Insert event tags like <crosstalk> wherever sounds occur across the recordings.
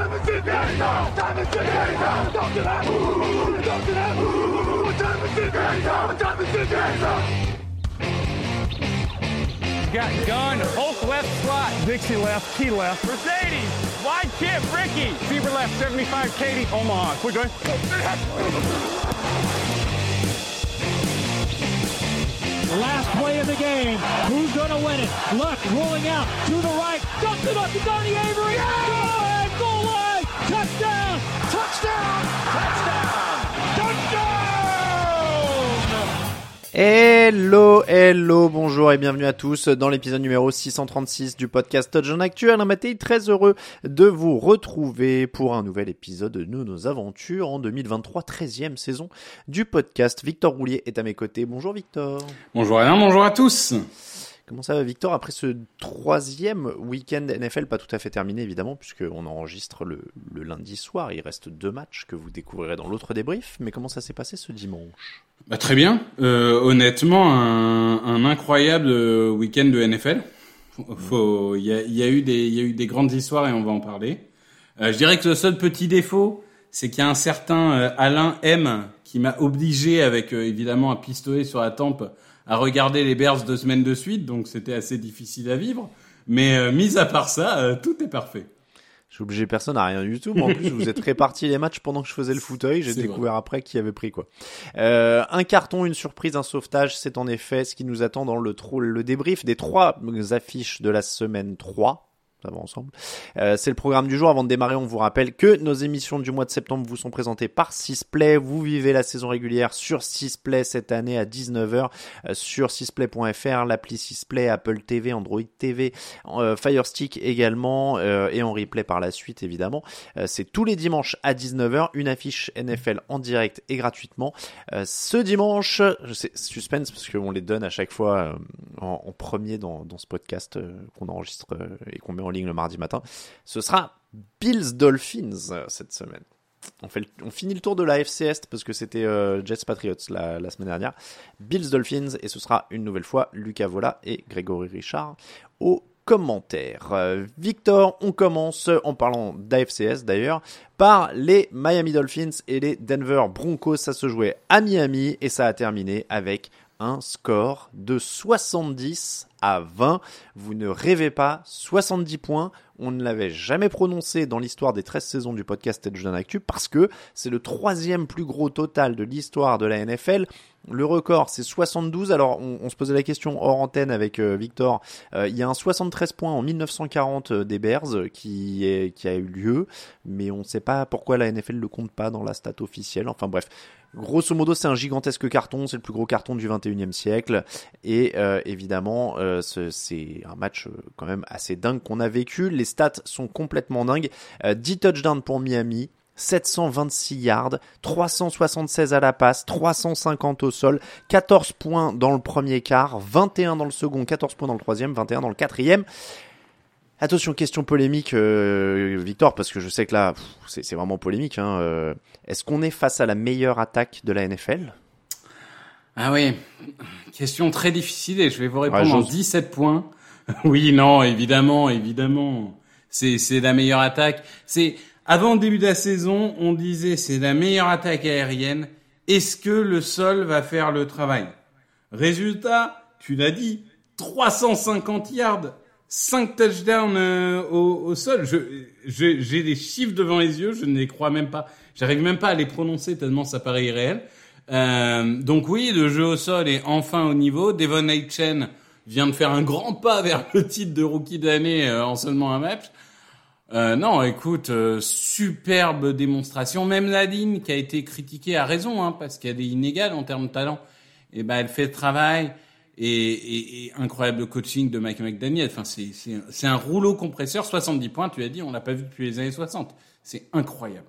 What time is it now? What time is it now? Talk to them. Talk to them. What time is it now? What time is it now? Got gun, Hulk left slot. Dixie left, Key left. Mercedes, wide chip, Ricky. Fever left, 75, Katie, Omaha. Quick going. Last play of the game. Who's going to win it? Luck rolling out to the right. Dumps it up to Donnie Avery. Good! Goal line! Touchdown! Touchdown! Touchdown! Touchdown! Hello, hello, bonjour et bienvenue à tous dans l'épisode numéro 636 du podcast Touchdown Actu. Alain Mattei, très heureux de vous retrouver pour un nouvel épisode de nos aventures en 2023, 13e saison du podcast. Victor Roulier est à mes côtés. Bonjour Victor. Bonjour Alain, bonjour à tous. Comment ça va Victor Après ce troisième week-end NFL, pas tout à fait terminé évidemment, puisqu'on enregistre le, le lundi soir, il reste deux matchs que vous découvrirez dans l'autre débrief, mais comment ça s'est passé ce dimanche? Bah, très bien. Euh, honnêtement, un, un incroyable week-end de NFL. Faut, il y a, il y a eu des, il y a eu des grandes histoires et on va en parler. Euh, je dirais que le seul petit défaut, c'est qu'il y a un certain euh, Alain M qui m'a obligé, avec euh, évidemment un pistolet sur la tempe, à regarder les Bears deux semaines de suite, donc c'était assez difficile à vivre. Mais euh, mis à part ça, euh, tout est parfait. J'ai obligé personne à rien du tout, mais en plus vous êtes répartis les matchs pendant que je faisais le fauteuil, j'ai découvert après qui avait pris quoi. Euh, un carton, une surprise, un sauvetage, c'est en effet ce qui nous attend dans le, trou, le débrief des trois affiches de la semaine 3. Ça ensemble. Euh, c'est le programme du jour. Avant de démarrer, on vous rappelle que nos émissions du mois de septembre vous sont présentées par Sisplay. Vous vivez la saison régulière sur Sisplay cette année à 19h euh, sur sisplay.fr, l'appli Sisplay, Apple TV, Android TV, euh, Fire Stick également euh, et en replay par la suite évidemment. Euh, c'est tous les dimanches à 19h, une affiche NFL en direct et gratuitement. Ce dimanche, je suspense parce qu'on les donne à chaque fois en, en premier dans, dans ce podcast qu'on enregistre et qu'on met en ligne le mardi matin. Ce sera Bills Dolphins euh, cette semaine. On, finit le tour de la FC parce que c'était euh, Jets Patriots la, semaine dernière. Bills Dolphins et ce sera une nouvelle fois Lucas Vola et Grégory Richard au commentaire. Euh, Victor, on commence en parlant d'AFCS d'ailleurs par les Miami Dolphins et les Denver Broncos. Ça se jouait à Miami et ça a terminé avec un score de 70 à 20. Vous ne rêvez pas, 70 points. On ne l'avait jamais prononcé dans l'histoire des 13 saisons du podcast Touchdown Actu parce que c'est le troisième plus gros total de l'histoire de la NFL. Le record, c'est 72. Alors, on, se posait la question hors antenne avec euh, Victor. Euh, il y a un 73 points en 1940 euh, des Bears qui, qui a eu lieu, mais on ne sait pas pourquoi la NFL ne le compte pas dans la stat officielle. Enfin bref, grosso modo, c'est un gigantesque carton. C'est le plus gros carton du 21e siècle. Et évidemment, c'est un match euh, quand même assez dingue qu'on a vécu. Les stats sont complètement dingues. Euh, 10 touchdowns pour Miami. 726 yards, 376 à la passe, 350 au sol, 14 points dans le premier quart, 21 dans le second, 14 points dans le troisième, 21 dans le quatrième. Attention, question polémique, euh, Victor, parce que je sais que là, c'est vraiment polémique. Hein, euh, Est-ce qu'on est face à la meilleure attaque de la NFL Ah oui, question très difficile et je vais vous répondre Ouais, en j'ose. 17 points. <laughs> oui, non, évidemment, évidemment. C'est c'est la meilleure attaque. C'est avant le début de la saison, on disait c'est la meilleure attaque aérienne est-ce que le sol va faire le travail? Résultat, tu l'as dit, 350 yards, 5 touchdowns euh, au, au, sol. Je, je, j'ai des chiffres devant les yeux, je ne les crois même pas. J'arrive même pas à les prononcer tellement ça paraît irréel. Euh, donc oui, le jeu au sol est enfin au niveau. Devon Aitchen vient de faire un grand pas vers le titre de rookie d'année euh, en seulement un match. Euh, non, écoute, euh, superbe démonstration. Même Nadine, qui a été critiquée à raison, hein, parce qu'elle est inégale en termes de talent, et eh ben elle fait le travail et, et, et incroyable coaching de Mike McDaniel. Enfin, c'est c'est un rouleau compresseur, 70 points. Tu as dit, on l'a pas vu depuis les années 60. C'est incroyable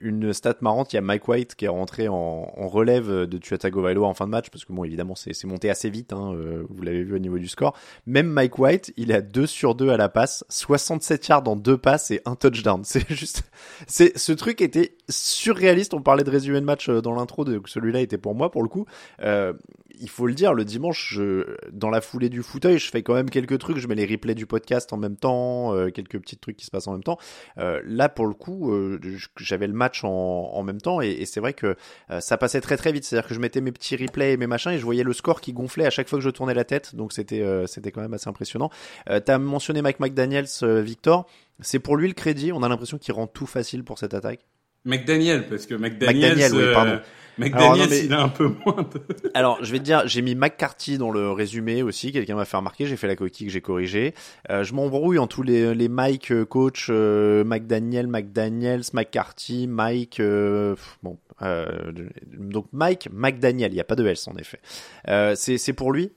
une stat marrante, il y a Mike White qui est rentré en, relève de Tua Tagovailoa en fin de match parce que bon évidemment c'est monté assez vite, hein, euh, vous l'avez vu au niveau du score. Même Mike White, il à 2 sur 2 à la passe, 67 yards en deux passes et un touchdown. <laughs> C'est juste, c'est ce truc était surréaliste. On parlait de résumé de match euh, dans l'intro, de celui-là était pour moi pour le coup. Euh, il faut le dire, le dimanche, je, dans la foulée du fauteuil, je fais quand même quelques trucs. Je mets les replays du podcast en même temps, euh, quelques petits trucs qui se passent en même temps. Euh, là, pour le coup, euh, j'avais le match en, même temps et, c'est vrai que euh, ça passait très très vite. C'est-à-dire que je mettais mes petits replays et mes machins et je voyais le score qui gonflait à chaque fois que je tournais la tête. Donc c'était euh, c'était quand même assez impressionnant. T'as mentionné Mike McDaniels, Victor. C'est pour lui le crédit. On a l'impression qu'il rend tout facile pour cette attaque. McDaniel, parce que McDaniel, McDaniel oui, pardon. McDaniels, mais... il a un peu moins de... <laughs> Alors, je vais te dire, j'ai mis McCarthy dans le résumé aussi. Quelqu'un m'a fait remarquer. J'ai fait la coquille que j'ai corrigée. Euh, je m'embrouille en tous les, les Mike, euh, coach, euh, McDaniel, McDaniels, McCarthy, Mike, euh, bon, euh, donc Mike, McDaniel. Il n'y a pas de S en effet. Euh, c'est, c'est pour lui?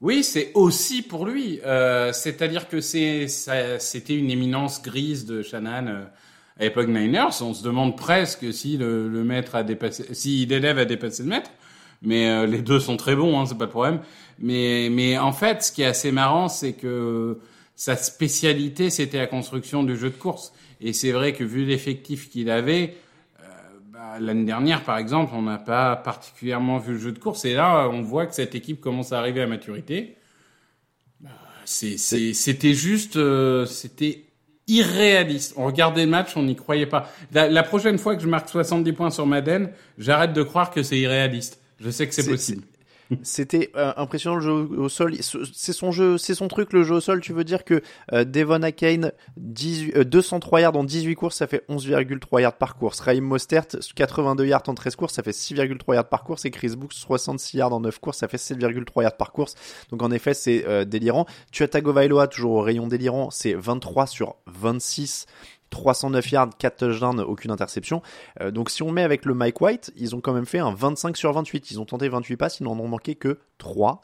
Oui, c'est aussi pour lui. C'est-à-dire que c'était une éminence grise de Shannon à l'époque Niners, on se demande presque si le, le maître a dépassé, si l'élève a dépassé le maître. Mais euh, les deux sont très bons, hein, c'est pas le problème. Mais, mais en fait, ce qui est assez marrant, c'est que sa spécialité, c'était la construction du jeu de course. Et c'est vrai que vu l'effectif qu'il avait, euh, bah, l'année dernière, par exemple, on n'a pas particulièrement vu le jeu de course. Et là, on voit que cette équipe commence à arriver à maturité. Bah, c'était juste, euh, c'était irréaliste. On regardait le match, on n'y croyait pas. La, la, prochaine fois que je marque 70 points sur Madden, j'arrête de croire que c'est irréaliste. Je sais que c'est possible. C'était euh, impressionnant le jeu au sol. C'est son jeu, c'est son truc le jeu au sol. Tu veux dire que euh, Devon Akane 18, euh, 203 yards en 18 courses, ça fait 11,3 yards par course. Raheem Mostert 82 yards en 13 courses, ça fait 6,3 yards par course. Et Chris Brooks 66 yards en 9 courses, ça fait 7,3 yards par course. Donc en effet, c'est euh, délirant. Tua Tagovailoa toujours au rayon délirant, c'est 23 sur 26 309 yards, 4 touchdowns, aucune interception. Euh, donc si on met avec le Mike White, ils ont quand même fait un 25 sur 28. Ils ont tenté 28 passes, ils n'en ont manqué que 3.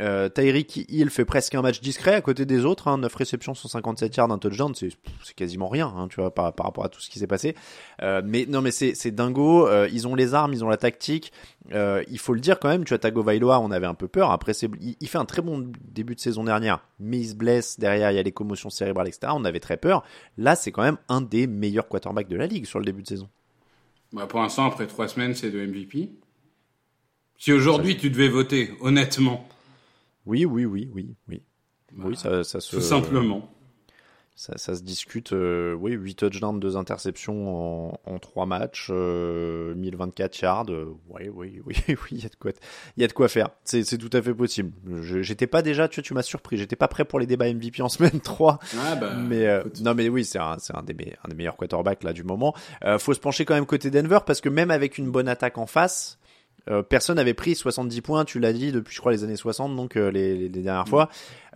Euh, Tyreek Hill fait presque un match discret à côté des autres, hein, 9 réceptions, 157 yards, un touchdown, c'est quasiment rien, hein, tu vois, par, par rapport à tout ce qui s'est passé. Euh, mais non, mais c'est dingo. Euh, ils ont les armes, ils ont la tactique. Euh, il faut le dire quand même. Tu vois, Tagovailoa, on avait un peu peur. Après, il, il, fait un très bon début de saison dernière, mais il se blesse. Derrière, il y a les commotions cérébrales, etc. On avait très peur. Là, c'est quand même un des meilleurs quarterbacks de la ligue sur le début de saison. Bah, pour l'instant, après trois semaines, c'est de MVP. Si aujourd'hui tu devais voter, honnêtement, oui, oui, oui, oui, oui. Voilà. Oui, ça, ça se. Tout simplement. Ça, ça se discute. Euh, oui, 8 touchdowns, 2 interceptions en, en 3 matchs, euh, 1024 yards. Euh, oui, oui, <laughs> oui, oui, il y a de quoi, il y a de quoi faire. C'est, c'est tout à fait possible. Je, j'étais pas déjà, tu vois, tu m'as surpris. J'étais pas prêt pour les débats MVP en <laughs> semaine 3. Ah bah, mais euh, non, mais oui, c'est un, c'est un des, un des meilleurs quarterbacks là du moment. Faut se pencher quand même côté Denver parce que même avec une bonne attaque en face, euh, personne n'avait pris 70 points, tu l'as dit, depuis je crois les années 60, donc euh, les, les, dernières fois.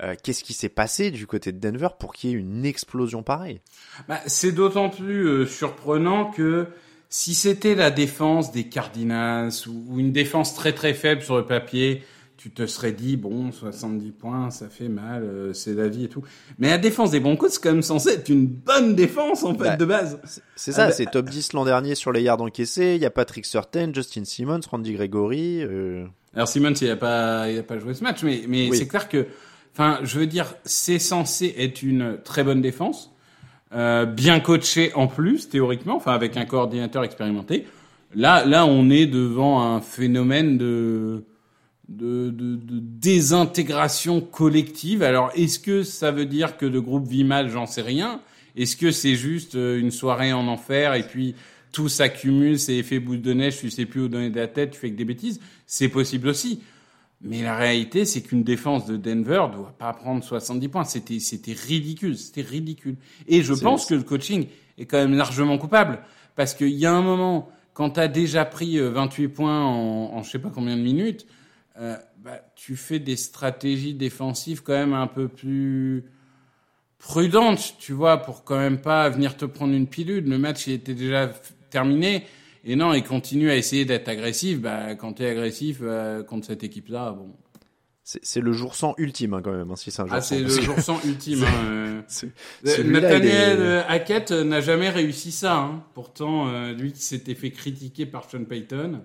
Euh, Qu'est-ce qui s'est passé du côté de Denver pour qu'il y ait une explosion pareille? Bah, C'est d'autant plus euh, surprenant que si c'était la défense des Cardinals ou, ou, une défense très très faible sur le papier, tu te serais dit bon 70 points ça fait mal euh, c'est la vie et tout. Mais la défense des Broncos c'est quand même censé être une bonne défense en fait bah, de base. c'est ça ah, c'est bah, top 10 l'an dernier sur les yards encaissés. Il y a Patrick Surtain Justin Simmons Randy Gregory euh... alors Simmons il a pas il a pas joué ce match mais mais oui. c'est clair que enfin je veux dire c'est censé être une très bonne défense euh, bien coaché en plus théoriquement enfin avec un coordinateur expérimenté. Là là on est devant un phénomène de de, de, de, désintégration collective. Alors, est-ce que ça veut dire que le groupe vit mal? J'en sais rien. Est-ce que c'est juste euh, une soirée en enfer et puis tout s'accumule, c'est effet boule de neige, tu sais plus où donner de la tête, tu fais que des bêtises? C'est possible aussi. Mais la réalité, c'est qu'une défense de Denver doit pas prendre 70 points. C'était, c'était ridicule, c'était ridicule. Et je pense que le coaching est quand même largement coupable. Parce qu'il y a un moment, quand tu as déjà pris euh, 28 points en, en je sais pas combien de minutes, euh, bah, tu fais des stratégies défensives quand même un peu plus prudentes, tu vois, pour quand même pas venir te prendre une pilule. Le match il était déjà terminé. Et non, il continue à essayer d'être agressif. Bah, quand tu es agressif euh, contre cette équipe-là, bon. C'est le jour sans ultime hein, quand même, hein, si c'est un jour Ah, c'est le jour sans ultime. <laughs> hein, euh. Euh, Nathaniel est- euh, Hackett n'a jamais réussi ça. Hein. Pourtant, euh, lui qui s'était fait critiquer par Sean Payton.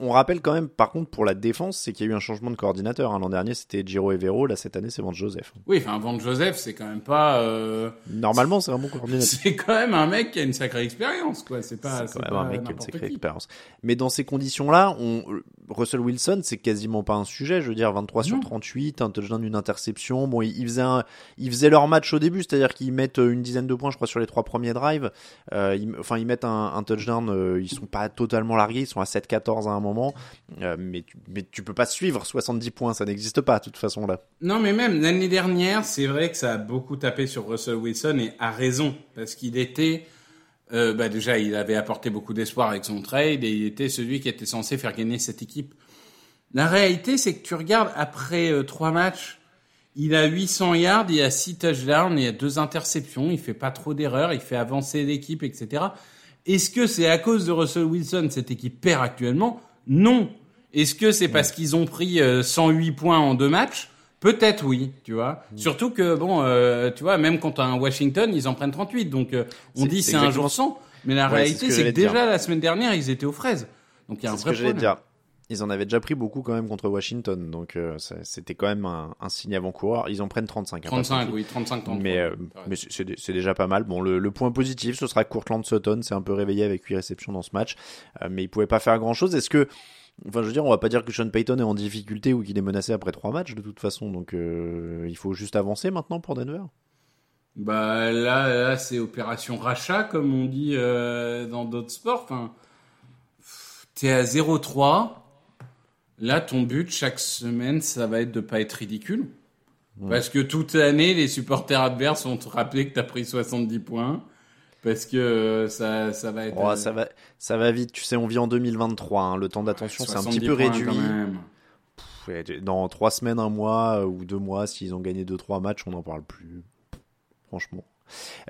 On rappelle quand même, par contre, pour la défense, c'est qu'il y a eu un changement de coordinateur. hein. L'an dernier, c'était Giro Evero. Là, cette année, c'est Vance Joseph. Oui, enfin, Van Joseph, c'est quand même pas. euh, Normalement, c'est un bon coordinateur. c'est quand même un mec qui a une sacrée expérience, quoi. C'est pas. C'est quand même un mec qui a une sacrée qui. expérience. Mais dans ces conditions-là, on... Russell Wilson, c'est quasiment pas un sujet. Je veux dire, 23 sur Non. 38, un touchdown, une interception. Bon, ils, faisaient un... ils faisaient leur match au début, c'est-à-dire qu'ils mettent euh, une dizaine de points, je crois, sur les trois premiers drives. Euh, ils... Enfin, ils mettent un, un touchdown. euh, Ils sont pas totalement largués. Ils sont à 7-14 à un moment. Euh, mais, tu... peux pas suivre 70 points. Ça n'existe pas, de toute façon, là. Non, mais même l'année dernière, c'est vrai que ça a beaucoup tapé sur Russell Wilson et a raison parce qu'il était. euh, bah déjà, il avait apporté beaucoup d'espoir avec son trade et il était celui qui était censé faire gagner cette équipe. La réalité, c'est que tu regardes après euh, trois matchs, il a 800 yards, il a 6 touchdowns, il a deux interceptions, il fait pas trop d'erreurs, il fait avancer l'équipe, etc. Est-ce que c'est à cause de Russell Wilson cette équipe perd actuellement Non. Est-ce que c'est parce qu'ils ont pris euh, 108 points en deux matchs? Peut-être oui, tu vois. Surtout que bon, euh, tu vois, même contre un Washington, ils en prennent 38. Donc euh, on dit c'est un jour sans, mais la Ouais, réalité c'est que déjà la semaine dernière, ils étaient aux fraises. Donc il y a un C'est ce vrai que problème. dire. Ils en avaient déjà pris beaucoup quand même contre Washington, donc euh, c'était quand même un, un signe avant-coureur. Ils en prennent 35. hein, pas 35, 38. oui, 35, 33. Mais, euh, mais c'est- c'est dé- c'est déjà pas mal. Bon, le, le point positif, ce sera Courtland Sutton, c'est un peu réveillé avec 8 réceptions dans ce match, euh, mais il pouvait pas faire grand chose. Est-ce que, enfin, je veux dire, on va pas dire que Sean Payton est en difficulté ou qu'il est menacé après trois matchs de toute façon, donc euh, il faut juste avancer maintenant pour Denver. Bah là, là c'est opération rachat, comme on dit euh, dans d'autres sports. Enfin, t'es à 0-3. Là, ton but chaque semaine, ça va être de pas être ridicule. Parce que toute l'année, les supporters adverses vont te rappeler que t'as pris 70 points. Parce que euh, ça, ça va être. Oh, euh, ça va, ça va vite. Tu sais, on vit en 2023. hein, le temps d'attention, c'est un 70 petit peu réduit. quand même. Ouais, Dans trois semaines, un mois euh, ou deux mois, s'ils ont gagné deux trois matchs, on n'en parle plus. Franchement.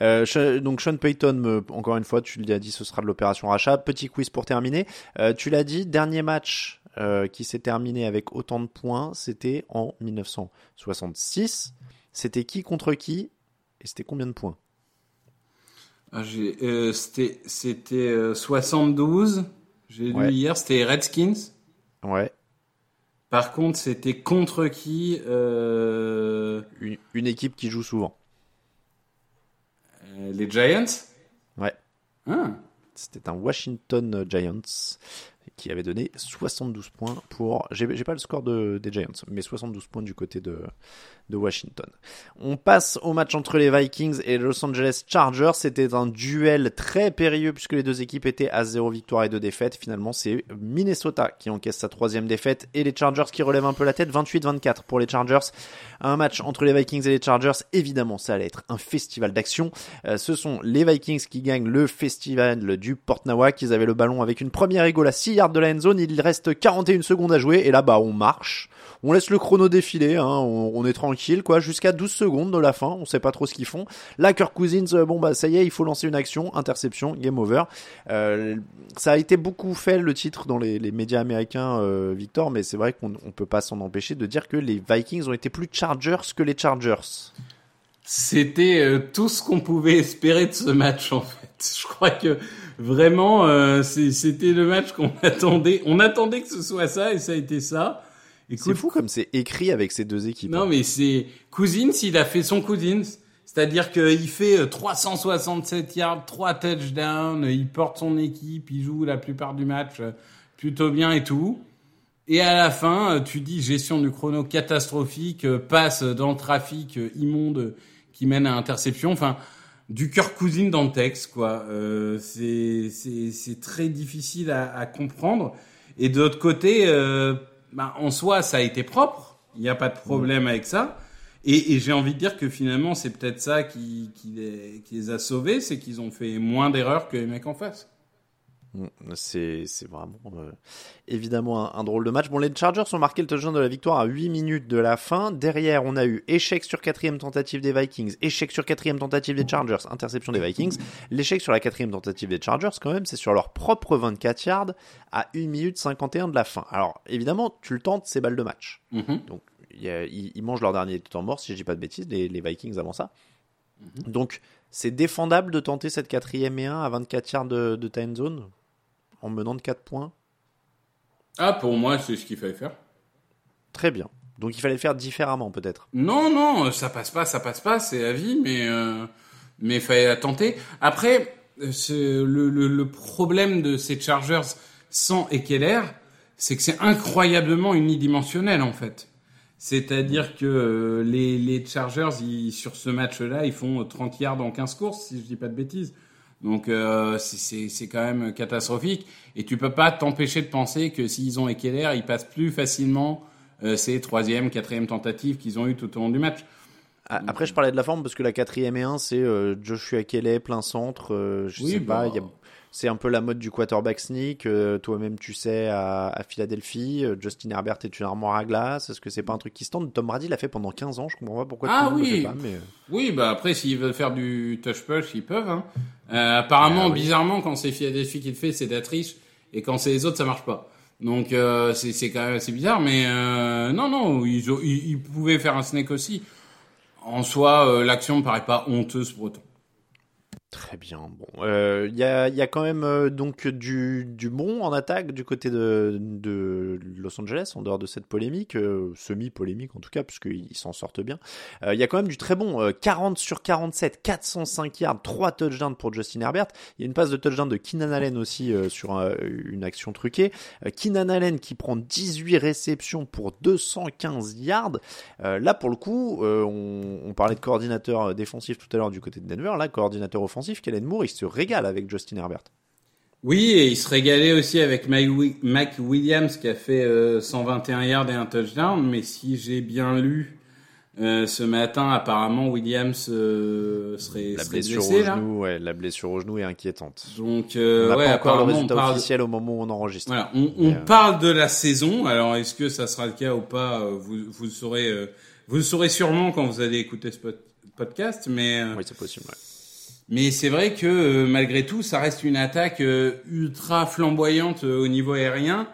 Euh, donc Sean Payton, encore une fois, tu l'as dit, ce sera de l'opération rachat. Petit quiz pour terminer. Euh, tu l'as dit, dernier match euh, qui s'est terminé avec autant de points, c'était en 1966. C'était qui contre qui et c'était combien de points? Ah, euh, c'était, c'était euh, 72. J'ai lu hier, c'était Redskins. Ouais, Par contre, c'était contre qui euh, une, une équipe qui joue souvent. euh, Les Giants? Ouais. Ah. C'était un Washington Giants qui avait donné 72 points pour. J'ai pas le score de, des Giants, mais 72 points du côté de, Washington. On passe au match entre les Vikings et Los Angeles Chargers. C'était un duel très périlleux puisque les deux équipes étaient à 0 victoire et 2 défaites. Finalement, c'est Minnesota qui encaisse sa troisième défaite et les Chargers qui relèvent un peu la tête. 28-24 pour les Chargers. Un match entre les Vikings et les Chargers. Évidemment, ça allait être un festival d'action. Euh, ce sont les Vikings qui gagnent le festival du Port Nawak. Ils avaient le ballon avec une première égale à 6 yards de la end zone. Il reste 41 secondes à jouer et là, bah, on marche. On laisse le chrono défiler, hein, on, est tranquille, quoi, jusqu'à 12 secondes de la fin, on sait pas trop ce qu'ils font. Là, Kirk Cousins, euh, bon bah ça y est, il faut lancer une action, interception, game over. Euh, ça a été beaucoup fait le titre dans les, médias américains, euh, Victor, mais c'est vrai qu'on on peut pas s'en empêcher de dire que les Vikings ont été plus Chargers que les Chargers. C'était tout ce qu'on pouvait espérer de ce match en fait. <laughs> Je crois que vraiment euh, c'était le match qu'on <laughs> attendait. On attendait que ce soit ça et ça a été ça. C'est fou comme c'est écrit avec ces deux équipes. Non hein. mais c'est Cousins, il a fait son Cousins. C'est-à-dire qu'il fait euh, 367 yards, 3 touchdowns, euh, il porte son équipe, il joue la plupart du match euh, plutôt bien et tout. Et à la fin, euh, tu dis gestion du chrono catastrophique, euh, passe dans le trafic euh, immonde euh, qui mène à interception. Enfin, du cœur cousine dans le texte, quoi. Euh, c'est très difficile à, à comprendre. Et de l'autre côté, euh, bah, en soi, ça a été propre. Il n'y a pas de problème avec ça. Et, et j'ai envie de dire que finalement, c'est peut-être ça qui, qui, les, qui les a sauvés, c'est qu'ils ont fait moins d'erreurs que les mecs en face. Mm, C'est vraiment euh, évidemment un, un drôle de match. Bon, les Chargers ont marqué le touchdown de la victoire à 8 minutes de la fin. Derrière, on a eu échec sur quatrième tentative des Vikings, échec sur quatrième tentative des Chargers, interception des Vikings. L'échec sur la quatrième tentative des Chargers, quand même, c'est sur leur propre 24 yards à 1 minute 51 de la fin. Alors, évidemment, tu le tentes, c'est balle de match. Mhm. Donc, ils, mangent leur dernier temps mort, si je dis pas de bêtises, les, les Vikings avant ça. Donc, c'est défendable de tenter cette quatrième et 1 à 24 yards de, de end zone? En menant de 4 points. Ah, pour moi, c'est ce qu'il fallait faire. Très bien. Donc, il fallait faire différemment, peut-être. Non, non, ça passe pas, ça passe pas, c'est la vie, mais euh, mais fallait la tenter. Après, le, le, le problème de ces Chargers sans Ekeler, c'est que c'est incroyablement unidimensionnel en fait. C'est-à-dire que euh, les, les Chargers, ils, sur ce match-là, ils font 30 yards en 15 courses, si je dis pas de bêtises. Donc euh, c'est- c'est c'est quand même catastrophique. Et tu peux pas t'empêcher de penser que s'ils ont Ekeler, ils passent plus facilement euh, ces troisième, quatrième tentatives qu'ils ont eu tout au long du match. Ah, Après, je parlais de la forme parce que la quatrième et 1, c'est euh, Joshua Kelly, plein centre. euh, je Oui, sais pas, bah. il y a- c'est un peu la mode du quarterback sneak. euh, Toi-même, tu sais, à, à Philadelphie, euh, Justin Herbert est une armoire à glace. Est-ce que c'est pas un truc qui se tente? Tom Brady l'a fait pendant 15 ans. Je comprends pas pourquoi Ah tout le oui. fait pas. Mais... euh, Oui, bah après, s'ils veulent faire du touch push, ils peuvent. Hein. Euh, apparemment, Ah oui. bizarrement, quand c'est Philadelphie qui le fait, c'est de la triche, et quand c'est les autres, ça marche pas. Donc euh, c'est quand même assez bizarre, mais euh, non, non, ils, ils, ils pouvaient faire un snake aussi. En soi, euh, l'action me paraît pas honteuse pour autant. Très bien. Bon, Euh, il y, a, y a quand même euh, donc du, du bon en attaque du côté de, Los Angeles, en dehors de cette polémique, euh, semi-polémique en tout cas, puisqu'ils s'en sortent bien. Il y a quand même du très bon. euh, 40 sur 47, 405 yards, 3 touchdowns pour Justin Herbert. Il y a une passe de touchdown de Keenan Allen aussi sur une action truquée. Keenan Allen qui prend 18 réceptions pour 215 yards. Là, pour le coup, on, on parlait de coordinateur défensif tout à l'heure du côté de Denver. Là, coordinateur offensif, Kellen Moore, il se régale avec Justin Herbert. Oui, et il se régalait aussi avec Mike Williams qui a fait euh, 121 yards et un touchdown. Mais si j'ai bien lu euh, ce matin, apparemment Williams euh, serait, La serait blessure blessé au là. genou, ouais, la blessure au genou est inquiétante. Donc euh, on n'a ouais, pas encore le apparemment, on résultat parle- officiel au moment où on enregistre. Voilà, on, euh, parle de la saison. Alors, est-ce que ça sera le cas ou pas euh, Vous, vous le saurez, euh, vous le saurez sûrement quand vous allez écouter ce pod- podcast. Mais, euh, Oui, c'est possible. ouais. Mais c'est vrai que euh, malgré tout, ça reste une attaque euh, ultra flamboyante euh, au niveau aérien.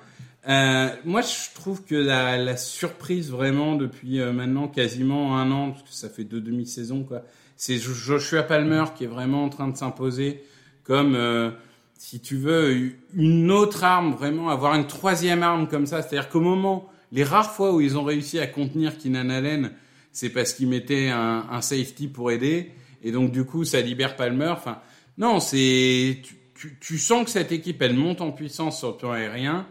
Euh, moi, je trouve que la, la surprise vraiment depuis maintenant quasiment un an, parce que ça fait deux demi-saisons, quoi. C'est Jo- Joshua Palmer qui est vraiment en train de s'imposer comme, euh, si tu veux, une autre arme, vraiment avoir une troisième arme comme ça. C'est-à-dire qu'au moment, les rares fois où ils ont réussi à contenir Keenan Allen, c'est parce qu'ils mettaient un, un safety pour aider, et donc du coup, ça libère Palmer. Enfin, non, c'est, tu, tu, tu sens que cette équipe, elle monte en puissance sur le plan aérien.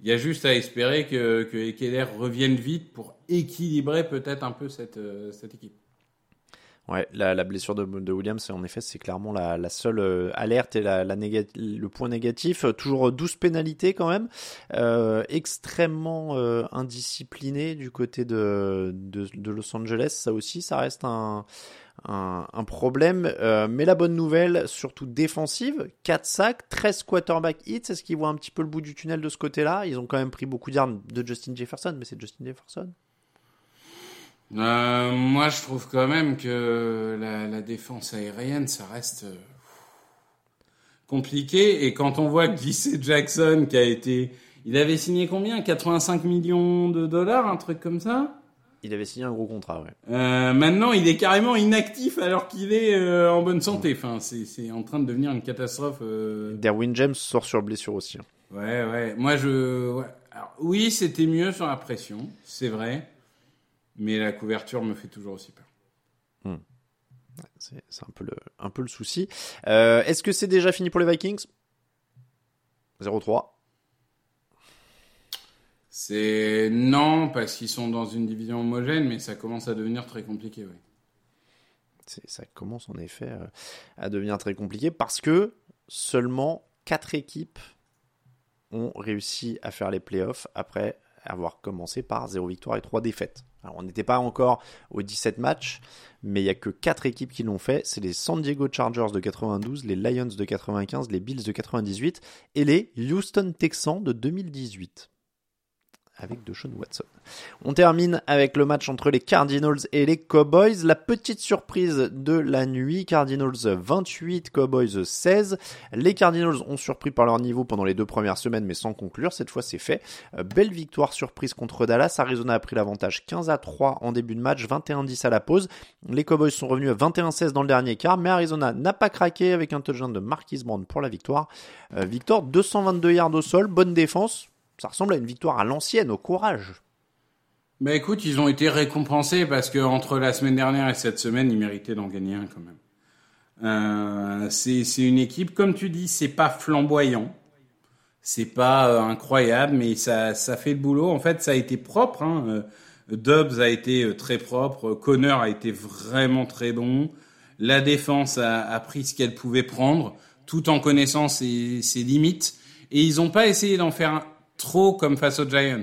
Il y a juste à espérer que, que Ekeler revienne vite pour équilibrer peut-être un peu cette, euh, cette équipe. Ouais, la, la blessure de, de Williams, en effet, c'est clairement la, la seule euh, alerte et la, la le point négatif. Euh, Toujours 12 pénalités quand même, euh, extrêmement euh, indiscipliné du côté de, de, de Los Angeles. Ça aussi, ça reste un, un, un problème. Euh, mais la bonne nouvelle, surtout défensive, 4 sacs, 13 quarterback hits. Est-ce qu'ils voient un petit peu le bout du tunnel de ce côté-là Ils ont quand même pris beaucoup d'armes de Justin Jefferson, mais c'est Justin Jefferson. Euh, moi, je trouve quand même que la, la défense aérienne, ça reste euh, compliqué. Et quand on voit glisser Jackson, qui a été, il avait signé combien? 85 millions de dollars, un truc comme ça? Il avait signé un gros contrat, ouais. Euh, maintenant, il est carrément inactif alors qu'il est euh, en bonne santé. Enfin, c'est en train de devenir une catastrophe. euh, Derwin James sort sur blessure aussi. hein. Ouais, ouais. Moi, je. ouais. Alors, oui, c'était mieux sur la pression, c'est vrai. Mais la couverture me fait toujours aussi peur. C'est c'est un peu le, un peu le souci. Euh, Est-ce que c'est déjà fini pour les Vikings? 0-3. C'est non, parce qu'ils sont dans une division homogène, mais ça commence à devenir très compliqué, oui. ça commence en effet euh, à devenir très compliqué parce que seulement 4 équipes ont réussi à faire les playoffs après avoir commencé par 0 victoire et 3 défaites. Alors, on n'était pas encore aux 17 matchs, mais il n'y a que 4 équipes qui l'ont fait. C'est les San Diego Chargers de 92, les Lions de 95, les Bills de 98 et les Houston Texans de 2018 avec Deshaun Watson. On termine avec le match entre les Cardinals et les Cowboys. La petite surprise de la nuit, Cardinals 28, Cowboys 16. Les Cardinals ont surpris par leur niveau pendant les deux premières semaines, mais sans conclure. Cette fois, c'est fait. Euh, belle victoire surprise contre Dallas. Arizona a pris l'avantage 15 à 3 en début de match, 21-10 à la pause. Les Cowboys sont revenus à 21-16 dans le dernier quart, mais Arizona n'a pas craqué avec un touchdown de Marquis Brown pour la victoire. Euh, victoire 222 yards au sol, bonne défense ça ressemble à une victoire à l'ancienne, au courage. Bah écoute, ils ont été récompensés parce que entre la semaine dernière et cette semaine, ils méritaient d'en gagner un quand même. Euh, c'est une équipe, comme tu dis, c'est pas flamboyant, c'est pas euh, incroyable, mais ça, fait le boulot. En fait, ça a été propre. Hein. Euh, Dobbs a été très propre, Connor a été vraiment très bon. La défense a, a pris ce qu'elle pouvait prendre, tout en connaissant ses, ses limites. Et ils n'ont pas essayé d'en faire trop comme face aux Giants.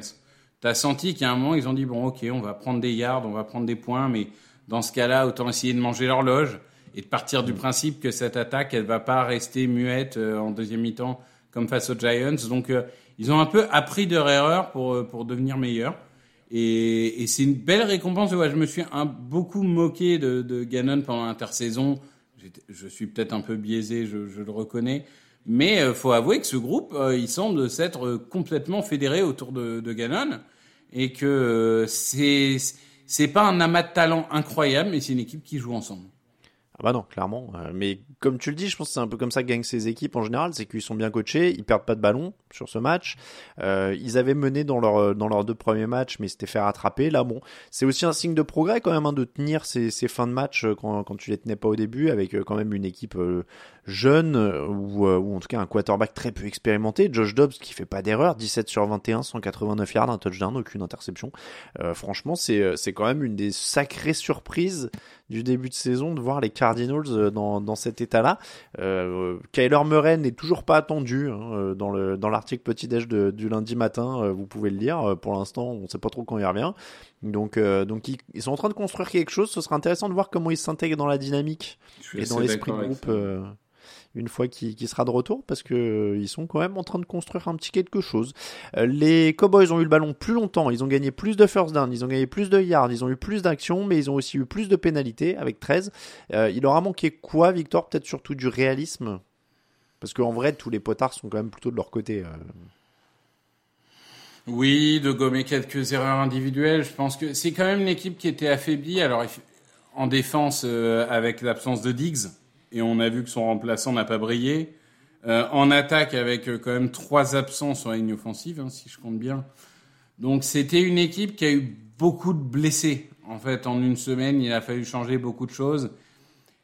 T'as senti qu'à un moment, ils ont dit, bon, ok, on va prendre des yards, on va prendre des points, mais dans ce cas-là, autant essayer de manger l'horloge et de partir du principe que cette attaque, elle va pas rester muette euh, en deuxième mi-temps comme face aux Giants. Donc, euh, ils ont un peu appris de leur erreur pour, euh, pour devenir meilleurs. Et, et c'est une belle récompense. Ouais, je me suis un, beaucoup moqué de, de Gannon pendant l'intersaison. Je suis peut-être un peu biaisé, je, je le reconnais. Mais il euh, faut avouer que ce groupe, euh, il semble s'être complètement fédéré autour de, de Gannon et que euh, c'est c'est pas un amas de talent incroyable, mais c'est une équipe qui joue ensemble. Ah bah non, clairement. mais comme tu le dis, je pense que c'est un peu comme ça que gagnent ces équipes en général, c'est qu'ils sont bien coachés, ils perdent pas de ballon sur ce match. Euh, ils avaient mené dans leur dans leurs deux premiers matchs, mais s'étaient fait rattraper. Là, bon, c'est aussi un signe de progrès quand même hein, de tenir ces, ces fins de match quand, quand tu les tenais pas au début, avec quand même une équipe jeune euh, ou, euh, ou en tout cas un quarterback très peu expérimenté. Josh Dobbs qui fait pas d'erreur, 17 sur 21, 189 yards, un touchdown, aucune interception. Euh, franchement, c'est c'est quand même une des sacrées surprises du début de saison de voir les Cardinals dans, dans cet état-là. Euh, Kyler Murray n'est toujours pas attendu hein, dans le dans l'article petit déj du lundi matin. vous pouvez le lire. Pour l'instant, on sait pas trop quand il revient. Donc donc ils, ils, sont en train de construire quelque chose. Ce sera intéressant de voir comment ils s'intègrent dans la dynamique et dans l'esprit de groupe une fois qu'il sera de retour parce que euh, ils sont quand même en train de construire un petit quelque chose. Euh, les Cowboys ont eu le ballon plus longtemps, ils ont gagné plus de first down, ils ont gagné plus de yards, ils ont eu plus d'actions, mais ils ont aussi eu plus de pénalités avec 13. Euh, il aura manqué quoi, Victor Peut-être surtout du réalisme? Parce qu'en vrai, tous les potards sont quand même plutôt de leur côté. Oui, de gommer quelques erreurs individuelles. Je pense que c'est quand même une équipe qui était affaiblie. Alors, en défense, avec l'absence de Diggs, et on a vu que son remplaçant n'a pas brillé. Euh, en attaque avec euh, quand même trois absents sur la ligne offensive, hein, si je compte bien. Donc c'était une équipe qui a eu beaucoup de blessés. En fait, en une semaine, il a fallu changer beaucoup de choses.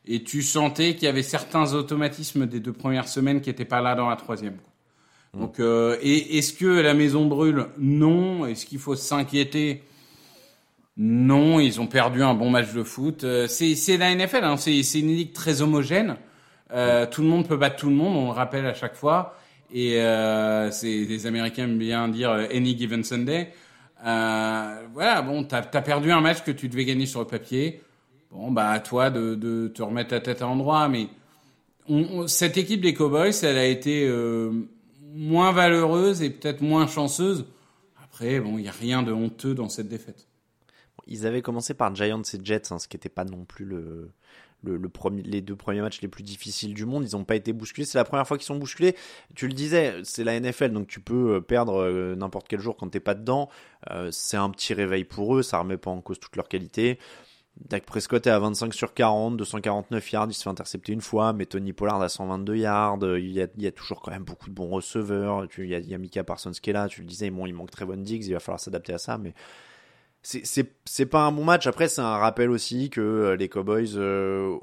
Et tu sentais qu'il y avait certains automatismes des deux premières semaines qui n'étaient pas là dans la troisième. Mmh. Donc, euh, est-ce que la maison brûle? Non. Est-ce qu'il faut s'inquiéter? Non, ils ont perdu un bon match de foot. Euh, c'est la NFL, hein. c'est une ligue très homogène. Euh, tout le monde peut battre tout le monde, on le rappelle à chaque fois. Et euh, les Américains aiment bien dire euh, any given Sunday. Euh, voilà, bon, t'as as perdu un match que tu devais gagner sur le papier. Bon, bah à toi de, de te remettre la tête à l'endroit. Mais cette équipe des Cowboys, elle a été moins valeureuse et peut-être moins chanceuse. Après, bon, il n'y a rien de honteux dans cette défaite ils avaient commencé par Giants et Jets, hein, ce qui n'était pas non plus le, premier, les deux premiers matchs les plus difficiles du monde. Ils n'ont pas été bousculés. C'est la première fois qu'ils sont bousculés. Tu le disais, c'est la NFL, donc tu peux euh, perdre euh, n'importe quel jour quand t'es pas dedans. Euh, c'est un petit réveil pour eux. Ça remet pas en cause toute leur qualité. Dak Prescott est à 25 sur 40, 249 yards, il se fait intercepter une fois, mais Tony Pollard a 122 yards, il y a, toujours quand même beaucoup de bons receveurs, il y a, il y a Mika Parsons qui est là, tu le disais, bon, il manque très bonne Diggs, il va falloir s'adapter à ça, mais c'est pas un bon match. Après, c'est un rappel aussi que euh, les Cowboys, euh,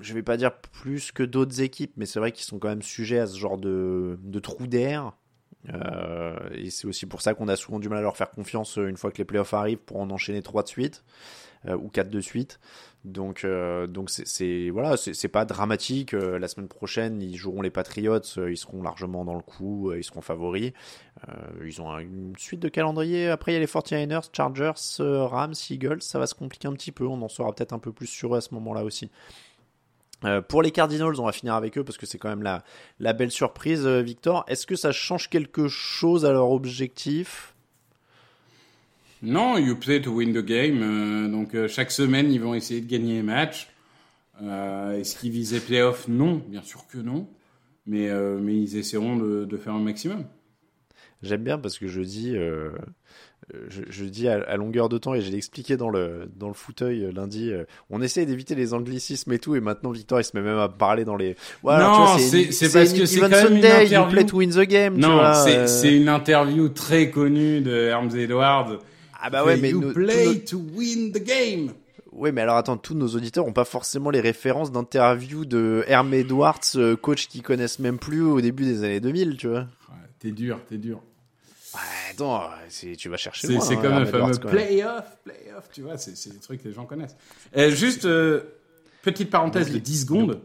je vais pas dire plus que d'autres équipes, mais c'est vrai qu'ils sont quand même sujets à ce genre de, de trou d'air Euh, et c'est aussi pour ça qu'on a souvent du mal à leur faire confiance une fois que les playoffs arrivent pour en enchaîner trois de suite euh, ou quatre de suite. Donc, euh, donc c'est voilà, c'est pas dramatique. Euh, la semaine prochaine, ils joueront les Patriots, ils seront largement dans le coup, ils seront favoris. ils ont une suite de calendrier. Après, il y a les 49ers, Chargers, Rams, Eagles. Ça va se compliquer un petit peu. On en saura peut-être un peu plus sur eux à ce moment-là aussi. pour les Cardinals, on va finir avec eux parce que c'est quand même la belle surprise, Victor. Est-ce que ça change quelque chose à leur objectif? Non, you play to win the game. Euh, donc euh, chaque semaine, ils vont essayer de gagner les matchs. Euh, Est-ce qu'ils visaient playoff Non, bien sûr que non. Mais, mais ils essaieront de, de, faire un maximum. J'aime bien parce que je dis, je, je, dis à, longueur de temps et j'ai expliqué dans le dans le fauteuil lundi. on essaie d'éviter les anglicismes et tout et maintenant Victor il se met même à parler dans les. non, c'est parce que c'est quand même une interview. play to win the game. Non, c'est une interview très connue de Hermes Edwards ah bah ouais, mais you play to win the game. Oui, mais alors attends, tous nos auditeurs ont pas forcément les références d'interviews de Herm Edwards, euh, coach qu'ils connaissent même plus au début des années 2000, tu vois. Ouais, t'es dur, t'es dur. Ouais, attends, tu vas chercher C'est hein, comme le fameux playoff, playoff, tu vois, c'est des trucs que les gens connaissent. Et juste, euh, petite parenthèse de 10 secondes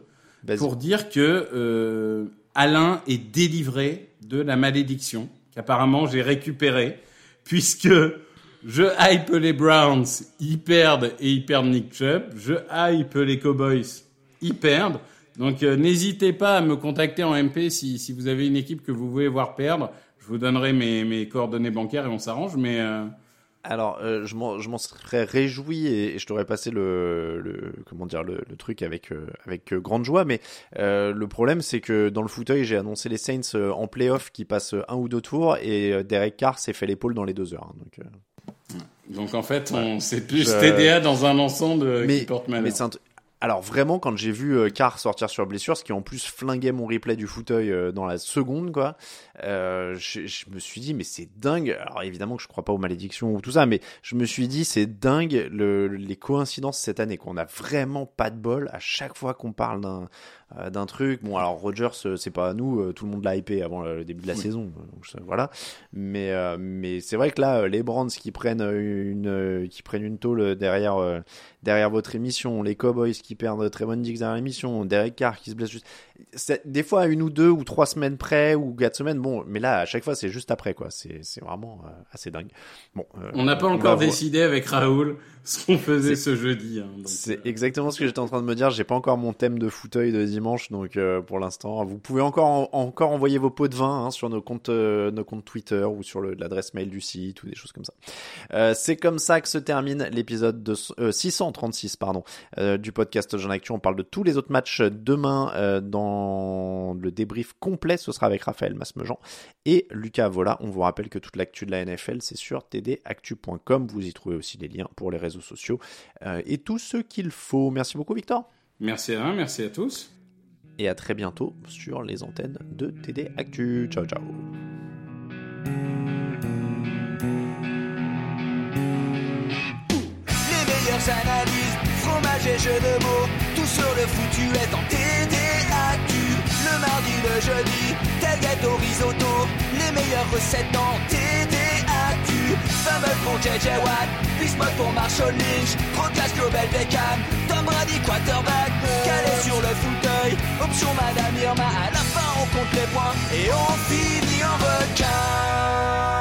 pour dire que euh, Alain est délivré de la malédiction qu'apparemment j'ai récupérée, puisque je hype les Browns, ils perdent et ils perdent Nick Chubb. Je hype les Cowboys, ils perdent. Donc euh, n'hésitez pas à me contacter en MP si, si vous avez une équipe que vous voulez voir perdre. Je vous donnerai mes, mes coordonnées bancaires et on s'arrange. Mais euh... alors euh, je m'en serais réjoui et, je t'aurais passé le, le, comment dire le, le truc avec euh, avec grande joie. Mais le problème c'est que dans le fauteuil j'ai annoncé les Saints en playoff qui passent un ou deux tours et Derek Carr s'est fait l'épaule dans les deux heures. Hein, donc en fait, on c'est plus TDA dans un ensemble mais, qui porte malheur. Alors vraiment, quand j'ai vu euh, Carr sortir sur blessure, ce qui en plus flinguait mon replay du fauteuil euh, dans la seconde, quoi, euh, je, je, me suis dit mais c'est dingue. Alors évidemment que je crois pas aux malédictions ou tout ça, mais je me suis dit c'est dingue le, les coïncidences cette année qu'on a vraiment pas de bol à chaque fois qu'on parle d'un euh, d'un truc. Bon, alors Rogers, euh, c'est pas à nous, tout le monde l'a hypé avant le début de la saison, donc voilà. Mais mais c'est vrai que là, les Brands qui prennent une qui prennent une tôle derrière derrière votre émission, les Cowboys qui perdent très bonne Diggs derrière l'émission, Derek Carr qui se blesse juste. Des fois à une ou deux ou trois semaines près ou quatre semaines, bon, mais là à chaque fois c'est juste après quoi. C'est c'est vraiment assez dingue. Bon, on n'a pas encore décidé avec Raoul ce qu'on faisait ce jeudi. Hein, c'est exactement ce que j'étais en train de me dire. J'ai pas encore mon thème de fauteuil de dimanche, donc euh, pour l'instant, vous pouvez encore encore envoyer vos pots de vin hein, sur nos comptes euh, nos comptes Twitter ou sur l'adresse mail du site ou des choses comme ça. Euh, c'est comme ça que se termine l'épisode de 636 pardon du podcast Jean Actu. On parle de tous les autres matchs demain dans le débrief complet. Ce sera avec Raphaël Masmejean et Lucas Vola. On vous rappelle que toute l'actu de la NFL c'est sur tdactu.com. Vous y trouvez aussi des liens pour les réseaux sociaux euh, et tout ce qu'il faut. Merci beaucoup Victor. Merci à merci à tous. Et à très bientôt sur les antennes de TD Actu. Ciao ciao. Les meilleures analyses, fromage et jeux de mots, tout sur le foutu est en TD. Le jeudi, tel gâteau risotto, les meilleures recettes en TD Fameux pour JJ Watt, Bismuth pour Marshall Lynch, Procas Global Beckham, Tom Brady quarterback, calé sur le fauteuil, option Madame Irma, à la fin on compte les points et on finit en requin.